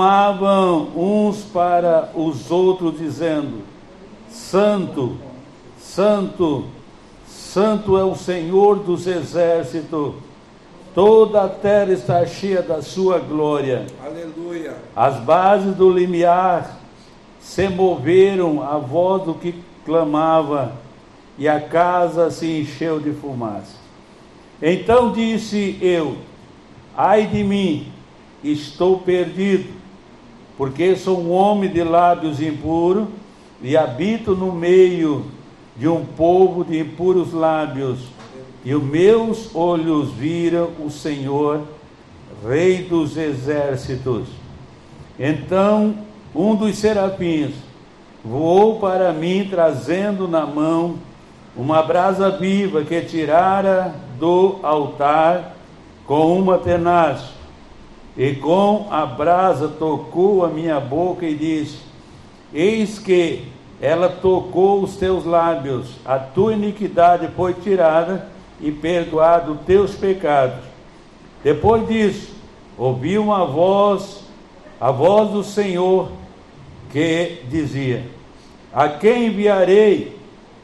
clamavam uns para os outros, dizendo: Santo, Santo, Santo é o Senhor dos exércitos, toda a terra está cheia da sua glória. Aleluia. As bases do limiar se moveram à voz do que clamava, e a casa se encheu de fumaça. Então disse eu: Ai de mim, estou perdido, porque sou um homem de lábios impuros e habito no meio de um povo de impuros lábios, e os meus olhos viram o Senhor, Rei dos exércitos. Então um dos serafins voou para mim, trazendo na mão uma brasa viva que tirara do altar com uma tenaz. E com a brasa tocou a minha boca e disse: Eis que ela tocou os teus lábios, a tua iniquidade foi tirada e perdoado os teus pecados. Depois disso, ouvi uma voz, a voz do Senhor, que dizia: A quem enviarei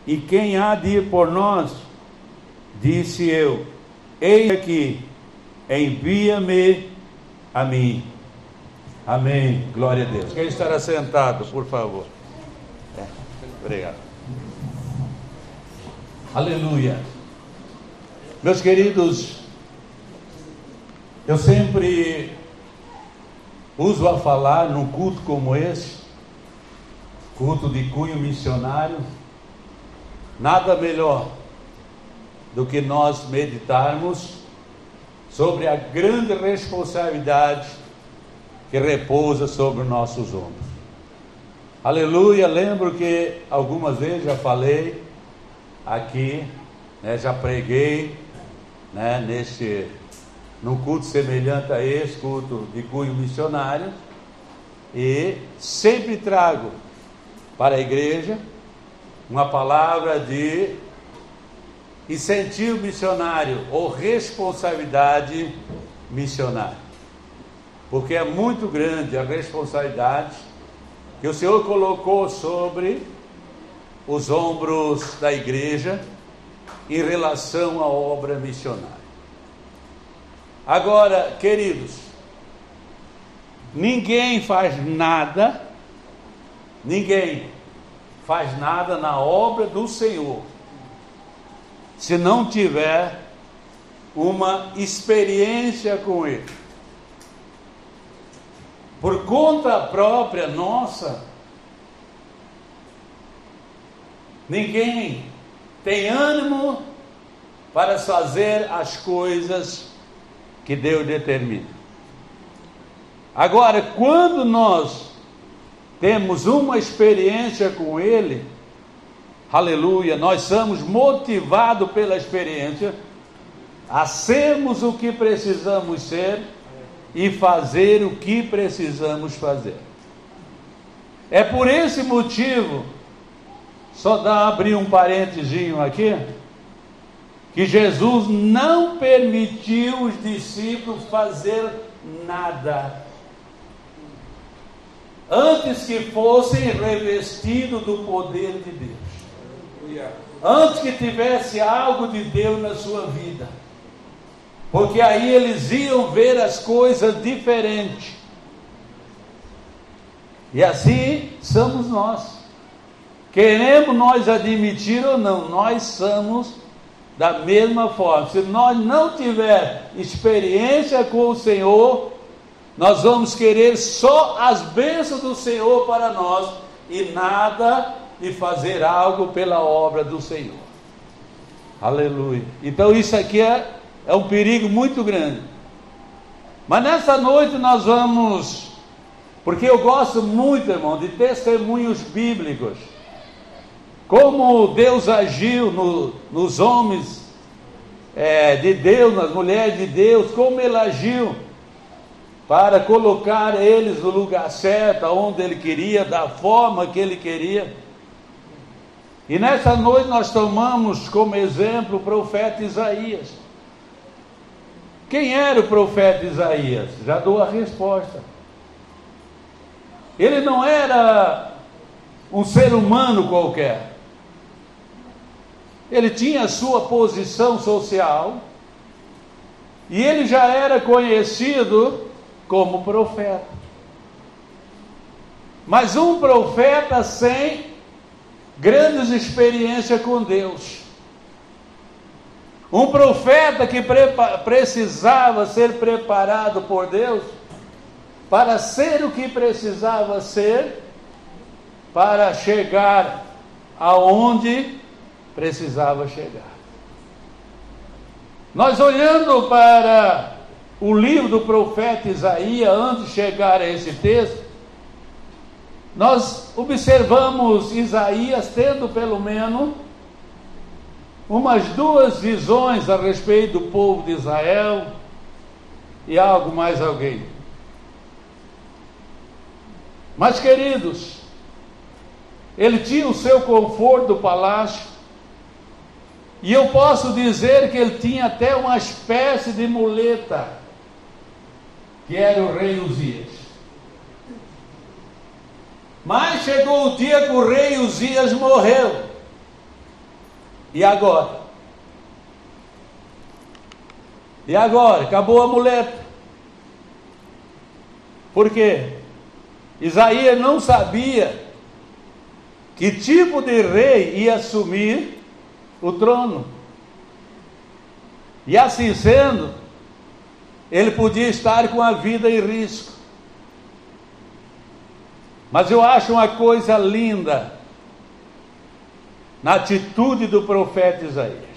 e quem há de ir por nós? Disse eu: Eis aqui, envia-me a mim. Amém. Glória a Deus. Quem estará sentado, por favor? É. Obrigado. Aleluia. Meus queridos, eu sempre uso a falar num culto como esse, culto de cunho missionário, nada melhor do que nós meditarmos sobre a grande responsabilidade que repousa sobre os nossos ombros. Aleluia! Lembro que algumas vezes já falei aqui, né, já preguei né, nesse, num culto semelhante a esse, culto de cunho missionário, e sempre trago para a igreja uma palavra de incentivo missionário ou responsabilidade missionária. Porque é muito grande a responsabilidade que o Senhor colocou sobre os ombros da igreja em relação à obra missionária. Agora, queridos, ninguém faz nada, ninguém faz nada na obra do Senhor se não tiver uma experiência com Ele. Por conta própria nossa, ninguém tem ânimo para fazer as coisas que Deus determina. Agora, quando nós temos uma experiência com Ele, aleluia, nós somos motivados pela experiência a sermos o que precisamos ser e fazer o que precisamos fazer. É por esse motivo, só dá abrir um parentezinho aqui, que Jesus não permitiu os discípulos fazer nada antes que fossem revestidos do poder de Deus. Antes que tivesse algo de Deus na sua vida. Porque aí eles iam ver as coisas diferentes. E assim somos nós. Queremos nós admitir ou não, nós somos da mesma forma. Se nós não tiver experiência com o Senhor, nós vamos querer só as bênçãos do Senhor para nós e nada de fazer algo pela obra do Senhor. Aleluia. Então isso aqui é, é um perigo muito grande. Mas nessa noite nós vamos, porque eu gosto muito, irmão, de testemunhos bíblicos. Como Deus agiu no, nos homens é, de Deus, nas mulheres de Deus, como Ele agiu para colocar eles no lugar certo, onde ele queria, da forma que ele queria. E nessa noite nós tomamos como exemplo o profeta Isaías. Quem era o profeta Isaías? Já dou a resposta. Ele não era um ser humano qualquer. Ele tinha sua posição social e ele já era conhecido como profeta. Mas um profeta sem grandes experiências com Deus. Um profeta que precisava ser preparado por Deus para ser o que precisava ser, para chegar aonde precisava chegar. Nós olhando para o livro do profeta Isaías, antes de chegar a esse texto, nós observamos Isaías tendo pelo menos umas duas visões a respeito do povo de Israel e algo mais alguém. Mas, queridos, ele tinha o seu conforto do palácio, e eu posso dizer que ele tinha até uma espécie de muleta, que era o rei Uzias. Mas chegou o dia que o rei Uzias morreu. E agora? E agora? Acabou a muleta. Por quê? Isaías não sabia que tipo de rei ia assumir o trono. E assim sendo, ele podia estar com a vida em risco. Mas eu acho uma coisa linda na atitude do profeta Isaías.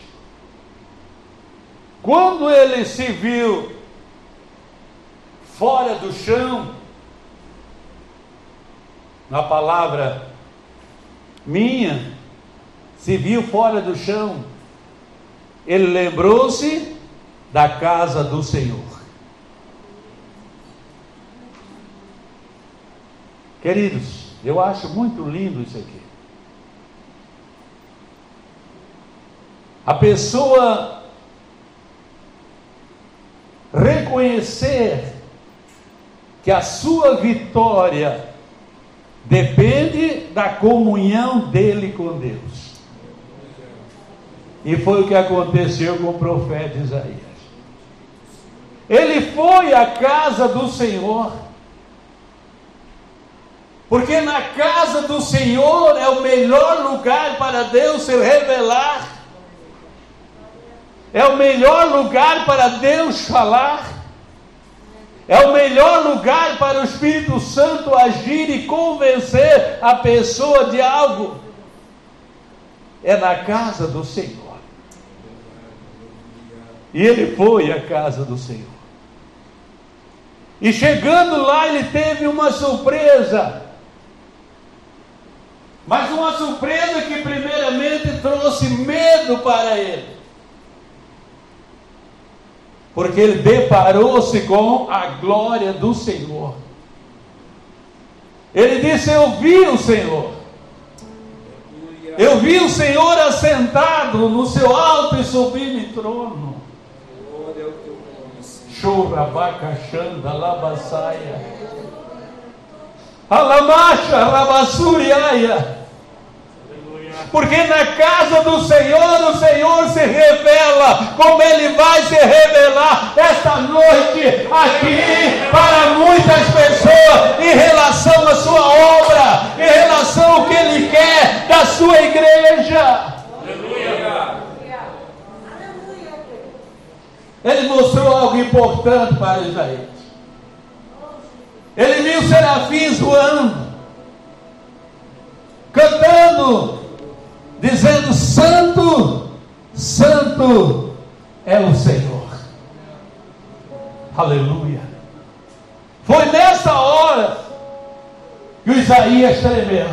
Quando ele se viu fora do chão, na palavra minha, se viu fora do chão, ele lembrou-se da casa do Senhor. Queridos, eu acho muito lindo isso aqui. A pessoa reconhecer que a sua vitória depende da comunhão dele com Deus. E foi o que aconteceu com o profeta Isaías. Ele foi à casa do Senhor porque na casa do Senhor é o melhor lugar para Deus se revelar. É o melhor lugar para Deus falar. É o melhor lugar para o Espírito Santo agir e convencer a pessoa de algo. É na casa do Senhor. E ele foi à casa do Senhor. E chegando lá, ele teve uma surpresa. Mas uma surpresa que primeiramente trouxe medo para ele. Porque ele deparou-se com a glória do Senhor. Ele disse: Eu vi o Senhor. Eu vi o Senhor assentado no seu alto e sublime trono. Chorabacachanda, labasaia. Alamacha, rabassuriaia. Porque na casa do Senhor, o Senhor se revela, como Ele vai se revelar esta noite aqui para muitas pessoas em relação à sua obra, em relação ao que Ele quer da sua igreja. Ele mostrou algo importante para Israel. Ele viu serafins voando, cantando dizendo: Santo, Santo é o Senhor. Aleluia. Foi nessa hora que o Isaías tremeu.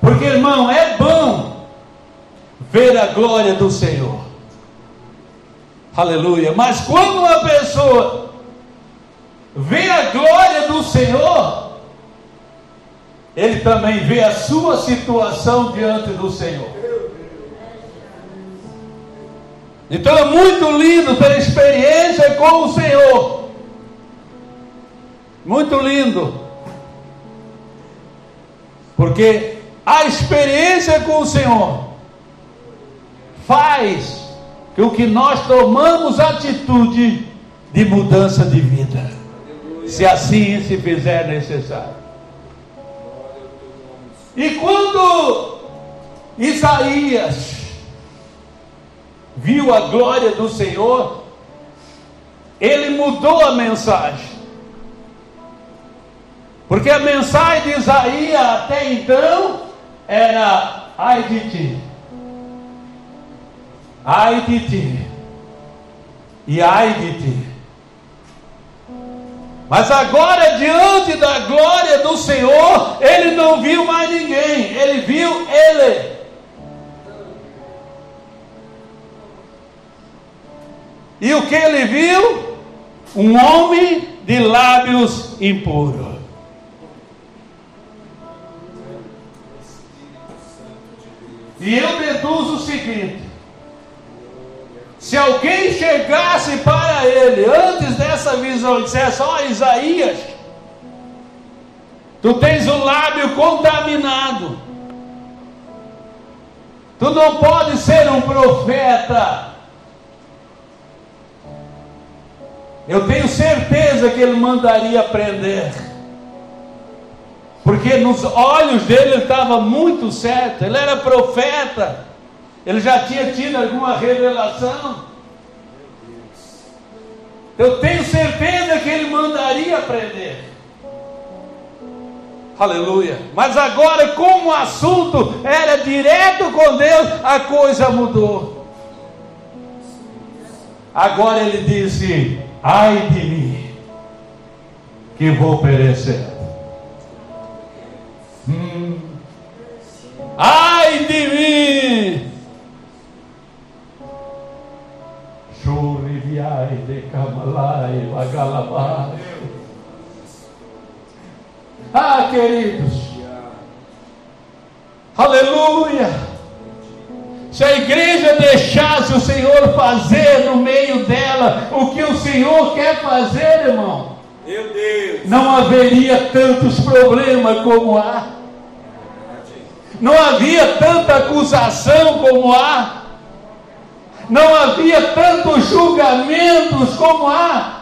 Porque, irmão, é bom ver a glória do Senhor. Aleluia. Mas quando uma pessoa vê a glória do Senhor, ele também vê a sua situação diante do Senhor. Então é muito lindo ter experiência com o Senhor. Muito lindo. Porque a experiência com o Senhor faz que o que nós tomamos atitude de mudança de vida, se assim se fizer necessário. E quando Isaías viu a glória do Senhor, ele mudou a mensagem. Porque a mensagem de Isaías até então era ai de ti. Ai de ti. E ai de ti. Mas agora, diante da glória do Senhor, ele não viu mais ninguém, ele viu ele. E o que ele viu? Um homem de lábios impuros. E eu deduzo o seguinte: se alguém chegasse para ele antes dessa visão e dissesse: Ó oh, Isaías, tu tens o lábio contaminado, tu não pode ser um profeta. Eu tenho certeza que ele mandaria prender. Porque nos olhos dele ele estava muito certo, ele era profeta. Ele já tinha tido alguma revelação. Eu tenho certeza que ele mandaria aprender. Aleluia. Mas agora, como o assunto era direto com Deus, a coisa mudou. Agora ele disse: Ai de mim, que vou perecer. Ah, queridos, aleluia. Se a igreja deixasse o Senhor fazer no meio dela o que o Senhor quer fazer, irmão, meu Deus, não haveria tantos problemas como há, não havia tanta acusação como há, não havia tantos julgamentos como há,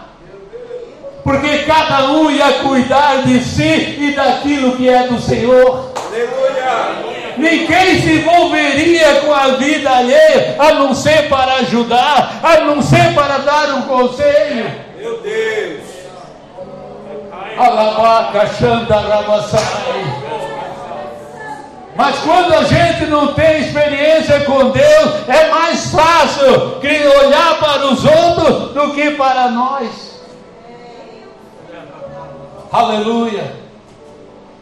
porque cada um ia cuidar de si e daquilo que é do Senhor. aleluia. Ninguém se envolveria com a vida alheia, a não ser para ajudar, a não ser para dar um conselho. Meu Deus, Alabaca, Xandarabasai. Mas quando a gente não tem experiência com Deus, é mais fácil olhar para os outros do que para nós. Aleluia.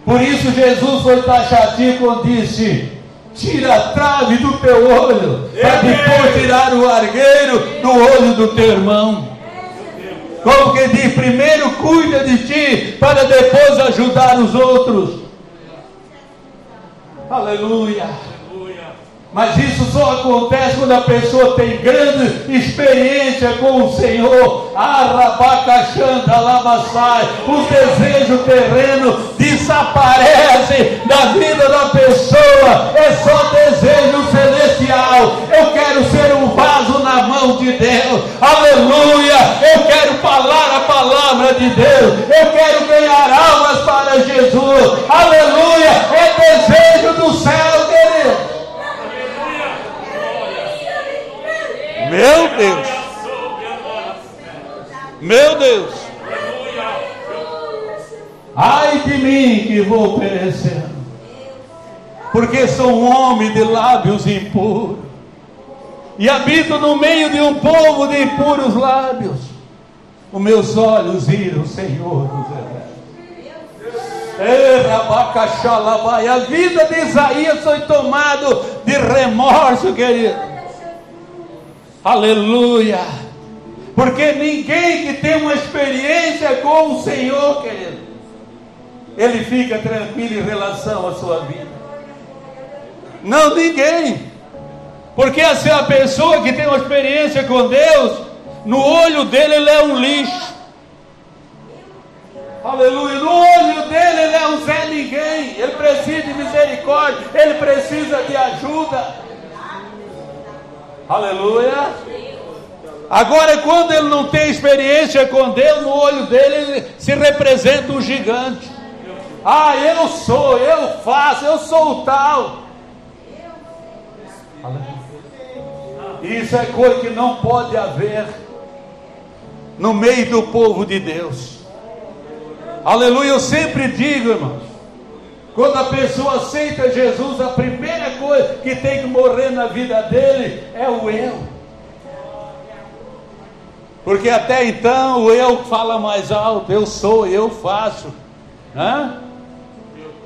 Por isso Jesus foi taxativo quando disse: Tira a trave do teu olho, para depois tirar o argueiro do olho do teu irmão. Como que diz, primeiro cuida de ti, para depois ajudar os outros. Aleluia. Mas isso só acontece quando a pessoa tem grande experiência com o Senhor. Arabacachanda, lamassai. Os desejos terrenos desaparecem da vida da pessoa. É só desejo celestial. Eu quero ser um vaso na mão de Deus. Aleluia. Eu quero falar a palavra de Deus. Eu quero ganhar almas para Jesus. Aleluia. É desejo do céu, Meu Deus. Ai de mim que vou perecendo. Porque sou um homem de lábios impuros. E habito no meio de um povo de impuros lábios. Os meus olhos viram o Senhor dos exércitos. A vida de Isaías foi tomada de remorso, querido. Aleluia. Porque ninguém que tem uma experiência com o Senhor, querido, ele fica tranquilo em relação à sua vida. Não, ninguém. Porque assim, a pessoa que tem uma experiência com Deus, no olho dele ele é um lixo. Aleluia. No olho dele, ele é um Zé Ninguém. Ele precisa de misericórdia. Ele precisa de ajuda. Aleluia. Agora, quando ele não tem experiência com Deus, no olho dele, ele se representa um gigante. Ah, eu sou, eu faço, eu sou o tal. Isso é coisa que não pode haver no meio do povo de Deus. Aleluia, eu sempre digo, irmãos, quando a pessoa aceita Jesus, a primeira coisa que tem que morrer na vida dele é o eu. Porque até então o eu fala mais alto, eu sou, eu faço. Hã?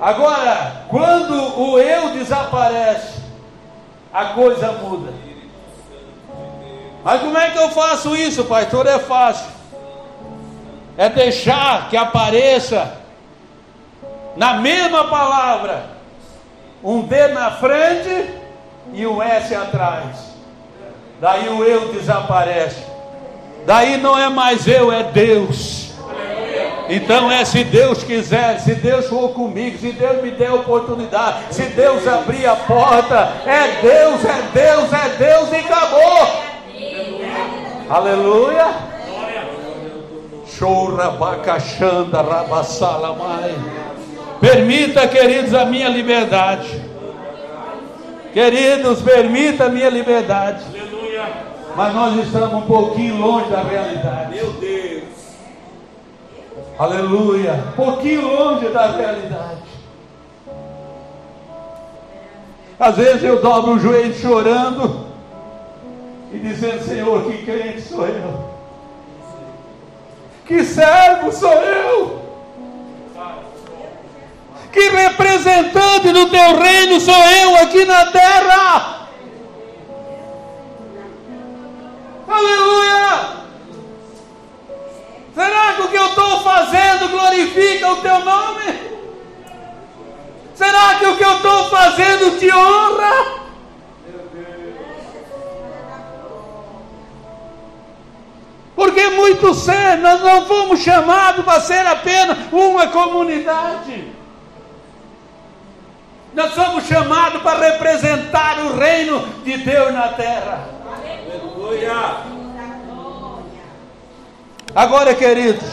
Agora, quando o eu desaparece, a coisa muda. Mas como é que eu faço isso, pastor? É fácil. É deixar que apareça na mesma palavra um D na frente e um S atrás. Daí o eu desaparece. Daí não é mais eu, é Deus. Então é se Deus quiser, se Deus for comigo, se Deus me der oportunidade, se Deus abrir a porta, é Deus, é Deus, é Deus e acabou. Aleluia. Chora bacachanda rabassala mai. Permita, queridos, a minha liberdade. Queridos, permita a minha liberdade. Mas nós estamos um pouquinho longe da realidade. Meu Deus. Aleluia. Um pouquinho longe da realidade. Às vezes eu dobro o joelho chorando e dizendo: Senhor, que crente sou eu? Que servo sou eu? Que representante do teu reino sou eu aqui na terra? Aleluia! Será que o que eu estou fazendo glorifica o teu nome? Será que o que eu estou fazendo te honra? Porque muito cedo nós não fomos chamados para ser apenas uma comunidade. Nós somos chamados para representar o reino de Deus na terra. Agora, queridos,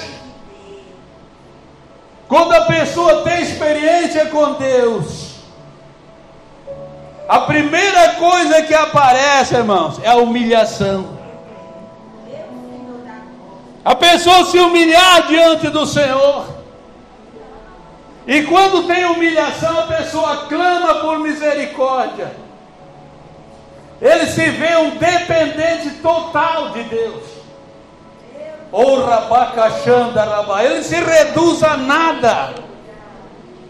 quando a pessoa tem experiência com Deus, a primeira coisa que aparece, irmãos, é a humilhação. A pessoa se humilhar diante do Senhor. E quando tem humilhação, a pessoa clama por misericórdia. Ele se vê um dependente total de Deus. Ele se reduz a nada.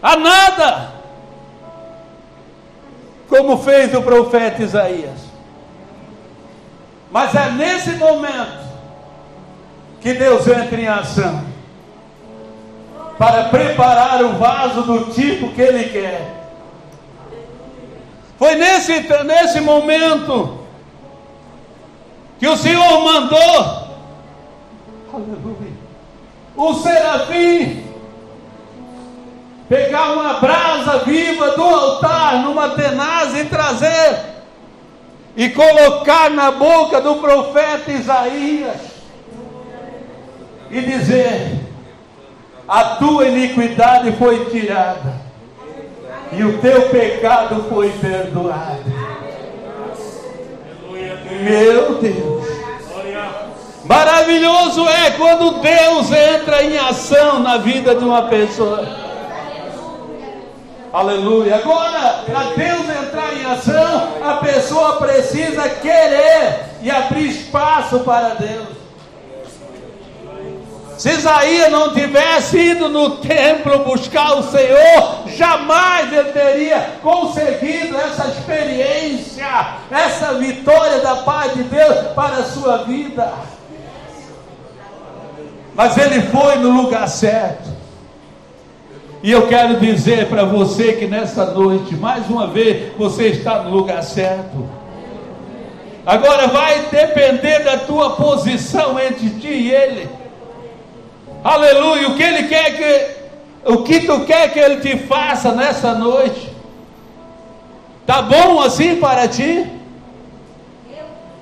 A nada. Como fez o profeta Isaías. Mas é nesse momento que Deus entra em ação para preparar o vaso do tipo que Ele quer. Foi nesse, nesse momento que o Senhor mandou Aleluia. O serafim pegar uma brasa viva do altar numa tenaz e trazer e colocar na boca do profeta Isaías e dizer: A tua iniquidade foi tirada e o teu pecado foi perdoado. Meu Deus. Maravilhoso é quando Deus entra em ação na vida de uma pessoa. Aleluia. Agora, para Deus entrar em ação, a pessoa precisa querer e abrir espaço para Deus. Se Isaías não tivesse ido no templo buscar o Senhor, jamais ele teria conseguido essa experiência, essa vitória da paz de Deus para a sua vida mas ele foi no lugar certo. E eu quero dizer para você que nessa noite, mais uma vez, você está no lugar certo. Agora vai depender da tua posição entre ti e ele. Aleluia. O que Ele quer que. O que tu quer que Ele te faça nessa noite? Tá bom assim para ti?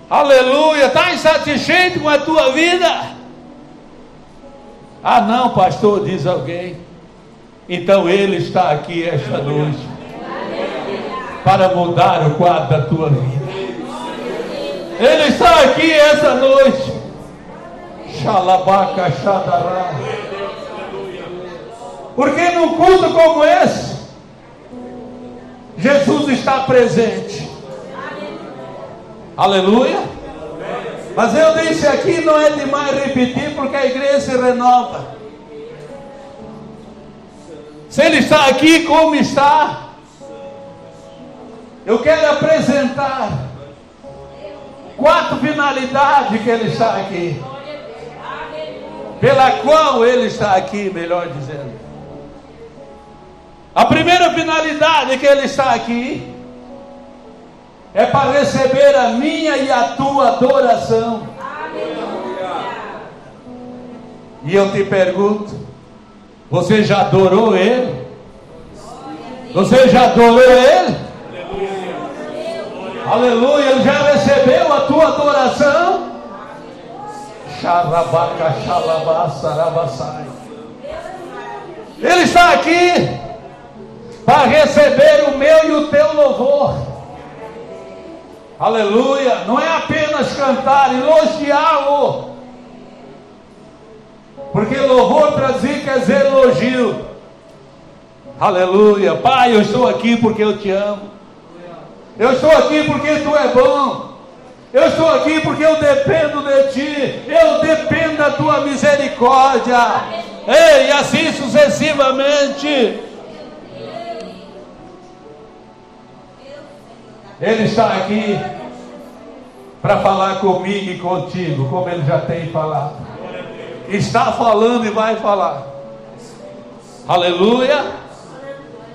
Aleluia. Está insatisfeito com a tua vida? Ah, não, pastor, diz alguém. Então Ele está aqui esta noite para mudar o quadro da tua vida. Ele está aqui esta noite. Xalabaca, xadará. Porque num culto como esse, Jesus está presente. Aleluia. Mas eu disse aqui, não é demais repetir, porque a igreja se renova. Se ele está aqui, como está? Eu quero apresentar quatro finalidades que ele está aqui. Pela qual ele está aqui, melhor dizendo. A primeira finalidade que ele está aqui é para receber a minha e a tua adoração. E eu te pergunto: você já adorou Ele? Você já adorou Ele? Aleluia, Ele já recebeu a tua adoração? Xarabaca, xalabá, sarabassai. Ele está aqui para receber o meu e o teu louvor. Aleluia, não é apenas cantar, elogiá-lo. Porque louvor traduzir quer dizer elogio. Aleluia, Pai, eu estou aqui porque eu te amo. Eu estou aqui porque tu é bom. Eu estou aqui porque eu dependo de ti. Eu dependo da tua misericórdia. Ei, e assim sucessivamente. Ele está aqui para falar comigo e contigo, como ele já tem falado. Está falando e vai falar. Aleluia.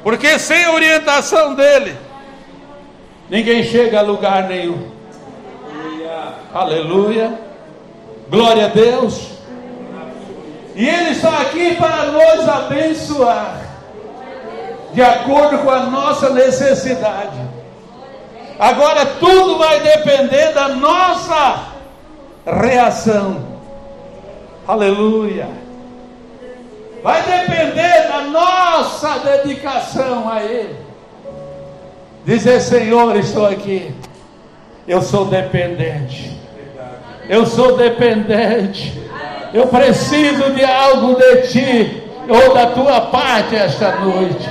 Porque sem a orientação dele, ninguém chega a lugar nenhum. Aleluia. Glória a Deus. E Ele está aqui para nos abençoar, de acordo com a nossa necessidade. Agora tudo vai depender da nossa reação. Aleluia. Vai depender da nossa dedicação a Ele. Dizer, Senhor, estou aqui. Eu sou dependente. Eu sou dependente. Eu preciso de algo de ti ou da tua parte esta noite.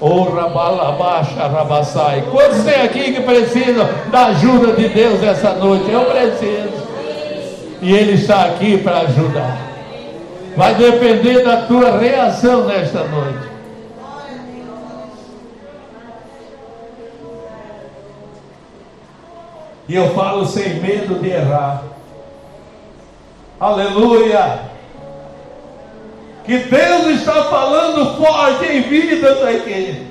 Oh, rabalabaixa, rabassai. Quantos tem aqui que precisam da ajuda de Deus essa noite? Eu preciso. E Ele está aqui para ajudar. Vai depender da tua reação nesta noite. E eu falo sem medo de errar. Aleluia! Que Deus está falando forte em vidas aqui.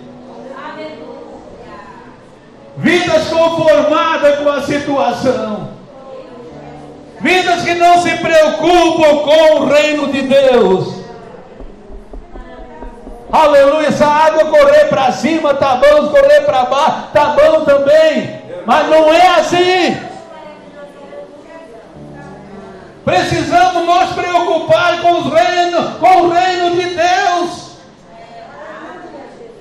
Vidas conformadas com a situação. Vidas que não se preocupam com o reino de Deus. Aleluia, essa água correr para cima, tá bom, correr para baixo, tá bom também. Mas não é assim. Precisamos nos preocupar com, os reinos, com o reino de Deus.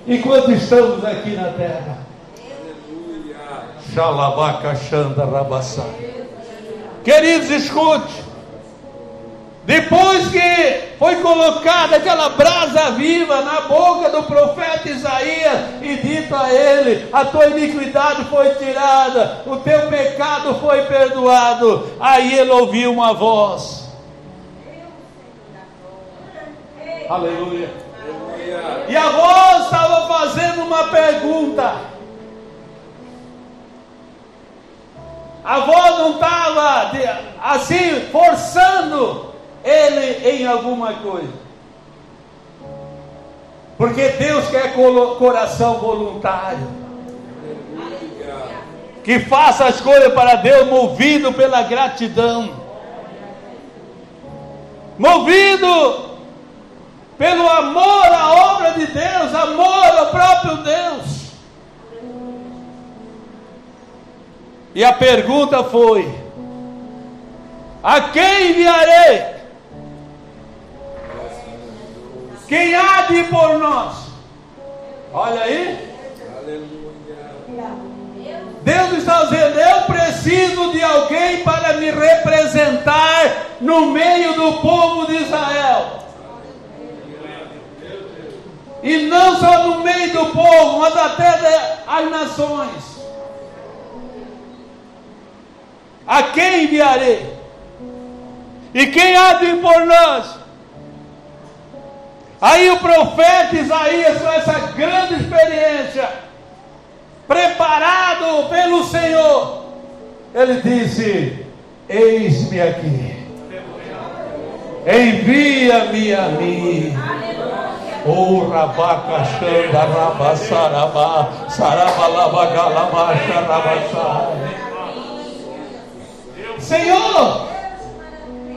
Enquanto estamos aqui na terra. Xalabaca, xanda, rabassai. Queridos, escute. Depois que foi colocada aquela brasa viva na boca do profeta Isaías e dito a ele: A tua iniquidade foi tirada, o teu pecado foi perdoado. Aí ele ouviu uma voz. Aleluia. E a voz estava fazendo uma pergunta. A avó não estava assim forçando ele em alguma coisa. Porque Deus quer coração voluntário. Que faça as coisas para Deus movido pela gratidão. movido pelo amor à obra de Deus, amor ao próprio Deus. E a pergunta foi: A quem enviarei? Quem há de ir por nós? Olha aí. Deus está dizendo: Eu preciso de alguém para me representar no meio do povo de Israel. E não só no meio do povo, mas até as nações. A quem enviarei? E quem há de por nós? Aí o profeta Isaías, com essa grande experiência, preparado pelo Senhor, ele disse: Eis-me aqui, envia-me a mim. O rabaca xanda raba sarabá, saraba laba Senhor,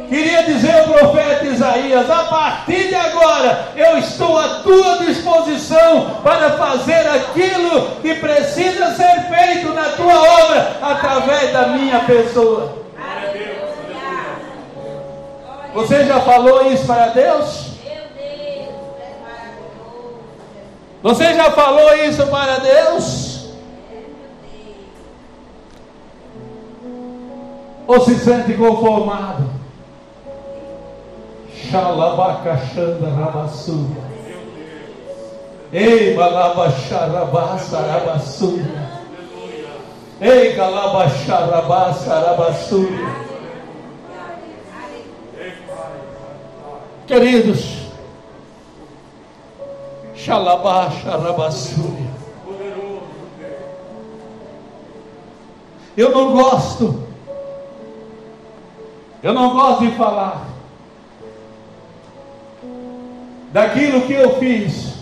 queria dizer ao profeta Isaías: a partir de agora eu estou à tua disposição para fazer aquilo que precisa ser feito na tua obra através da minha pessoa. Você já falou isso para Deus? Você já falou isso para Deus? Ou se sente conformado? Xalabacachanda rabassuya. Ei, balabacharabasarabassuya. Ei, galabacharabasarabassuya. Queridos, Xalabá, xarabassúria. Eu não gosto. Eu não gosto de falar daquilo que eu fiz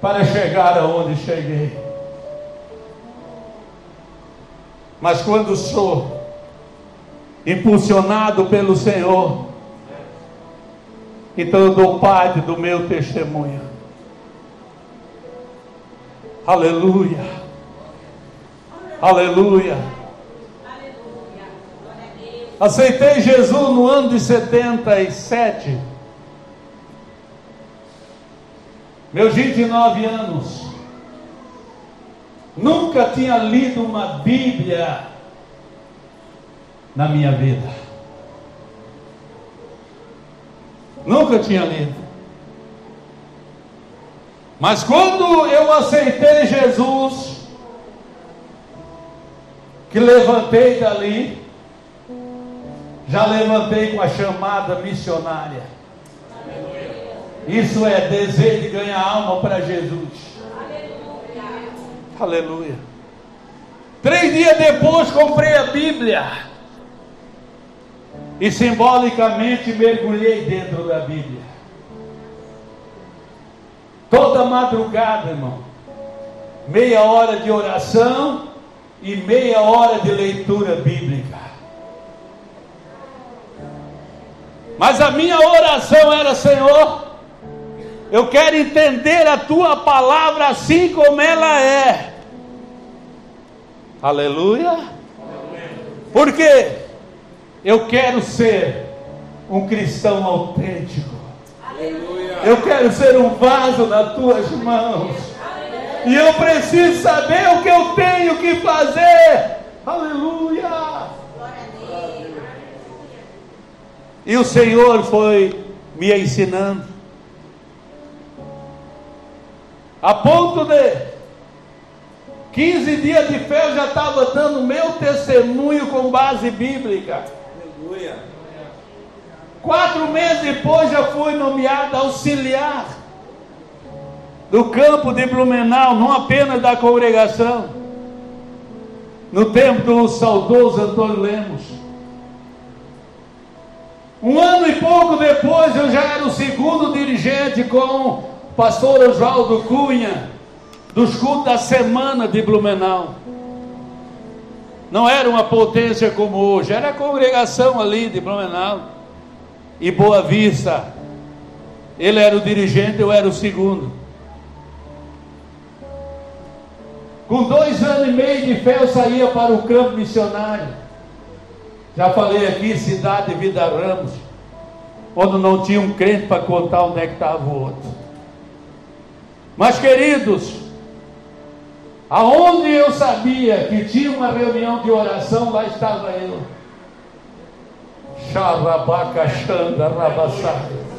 para chegar aonde cheguei. Mas quando sou impulsionado pelo Senhor, então eu dou parte do meu testemunho. Aleluia. Aleluia. Aceitei Jesus no ano de 77. Meus 29 anos. Nunca tinha lido uma Bíblia na minha vida. Nunca tinha lido. Mas quando eu aceitei Jesus, que levantei dali, já levantei com a chamada missionária. Isso é desejo de ganhar alma para Jesus. Aleluia. Aleluia. Três dias depois comprei a Bíblia e simbolicamente mergulhei dentro da Bíblia. Toda madrugada, irmão, meia hora de oração e meia hora de leitura bíblica. Mas a minha oração era: Senhor, eu quero entender a tua palavra assim como ela é. Aleluia. Por quê? Eu quero ser um cristão autêntico. Aleluia. Eu quero ser um vaso nas tuas mãos. Aleluia. E eu preciso saber o que eu tenho que fazer. Aleluia. E o Senhor foi me ensinando. A ponto de 15 dias de fé eu já estava dando meu testemunho com base bíblica. Aleluia. Quatro meses depois já fui nomeado auxiliar do campo de Blumenau, não apenas da congregação, no tempo do saudoso Antônio Lemos. Um ano e pouco depois eu já era o segundo dirigente com o pastor Oswaldo Cunha, dos cultos da semana de Blumenau. Não era uma potência como hoje, era a congregação ali de Blumenau. e Boa Vista. Ele era o dirigente, eu era o segundo. Com dois anos e meio de fé, eu saía para o campo missionário. Já falei aqui, cidade de Vida Ramos, onde não tinha um crente para contar onde é que estava o outro. Mas, queridos, aonde eu sabia que tinha uma reunião de oração, lá estava eu. Xarabacachanda, rabassada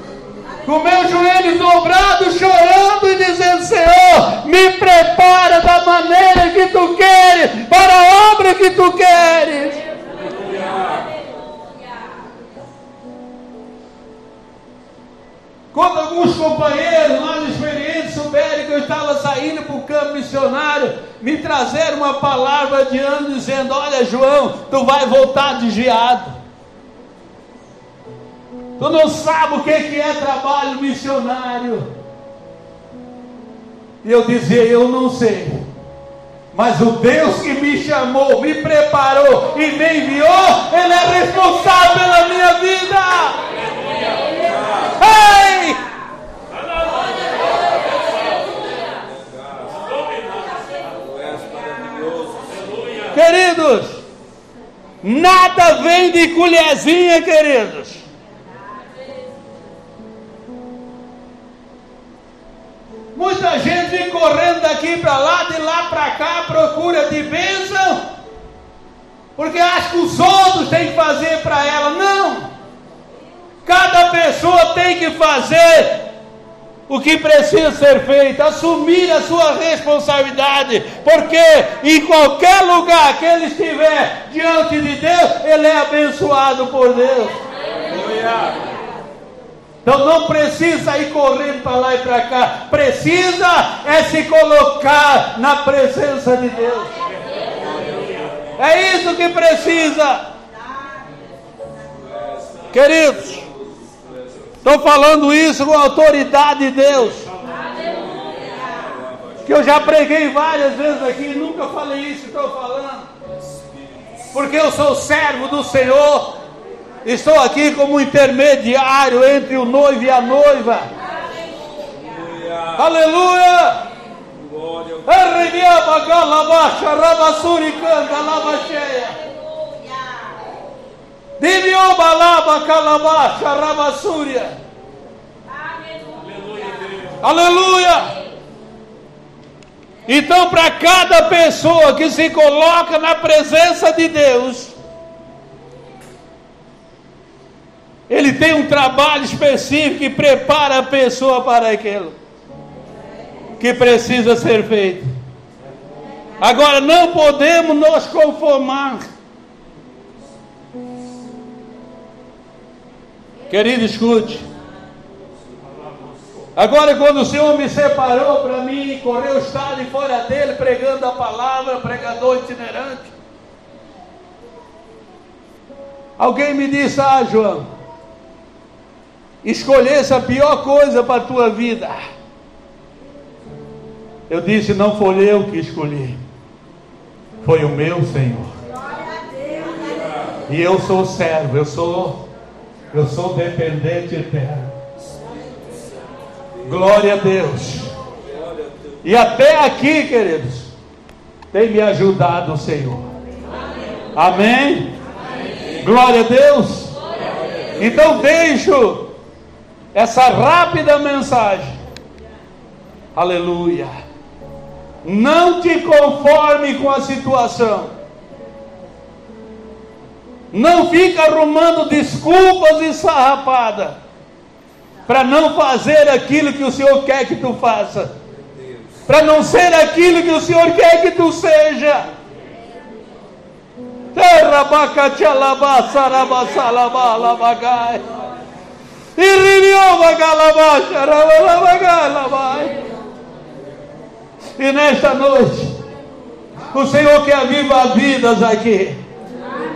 com meu joelho dobrado, chorando e dizendo: Senhor, me prepara da maneira que tu queres, para a obra que tu queres. Quando alguns companheiros souberem que eu estava saindo para o campo missionário, me trazeram uma palavra adiante dizendo: Olha, João, tu vai voltar desviado. Tu não sabe o que é trabalho missionário. E eu dizia: Eu não sei. Mas o Deus que me chamou, me preparou e me enviou, Ele é responsável pela minha vida. Ei! Queridos, nada vem de colherzinha, queridos. Muita gente correndo daqui para lá, de lá para cá, procura de bênção, porque acha que os outros têm que fazer para ela. Não! Cada pessoa tem que fazer o que precisa ser feito, assumir a sua responsabilidade, porque em qualquer lugar que ele estiver diante de Deus, ele é abençoado por Deus. Então não precisa ir correndo para lá e para cá, precisa é se colocar na presença de Deus. É isso que precisa. Queridos, estou falando isso com a autoridade de Deus. Que eu já preguei várias vezes aqui, nunca falei isso que estou falando. Porque eu sou servo do Senhor Estou aqui como intermediário entre o noivo e a noiva. Aleluia! Arribiaba galabasha rabassuri rabassúria. Aleluia! Então, para cada pessoa que se coloca na presença de Deus, Ele tem um trabalho específico que prepara a pessoa para aquilo que precisa ser feito. Agora não podemos nos conformar. Querido, escute. Agora, quando o Senhor me separou para mim, correu o estado e fora dele, pregando a palavra, pregador itinerante. Alguém me disse: Ah, João, escolhesse a pior coisa para a tua vida. Eu disse: não foi eu que escolhi, foi o meu Senhor. E eu sou servo, eu sou, eu sou dependente eterno. Glória a Deus. E até aqui, queridos, tem me ajudado o Senhor. Amém? Amém. Glória a Deus. Então deixo essa rápida mensagem. Aleluia. Não te conforme com a situação. Não fica arrumando desculpas e sarrapada para não fazer aquilo que o Senhor quer que tu faça. Para não ser aquilo que o Senhor quer que tu seja. Terra. E nesta noite, o Senhor quer avivar vidas aqui.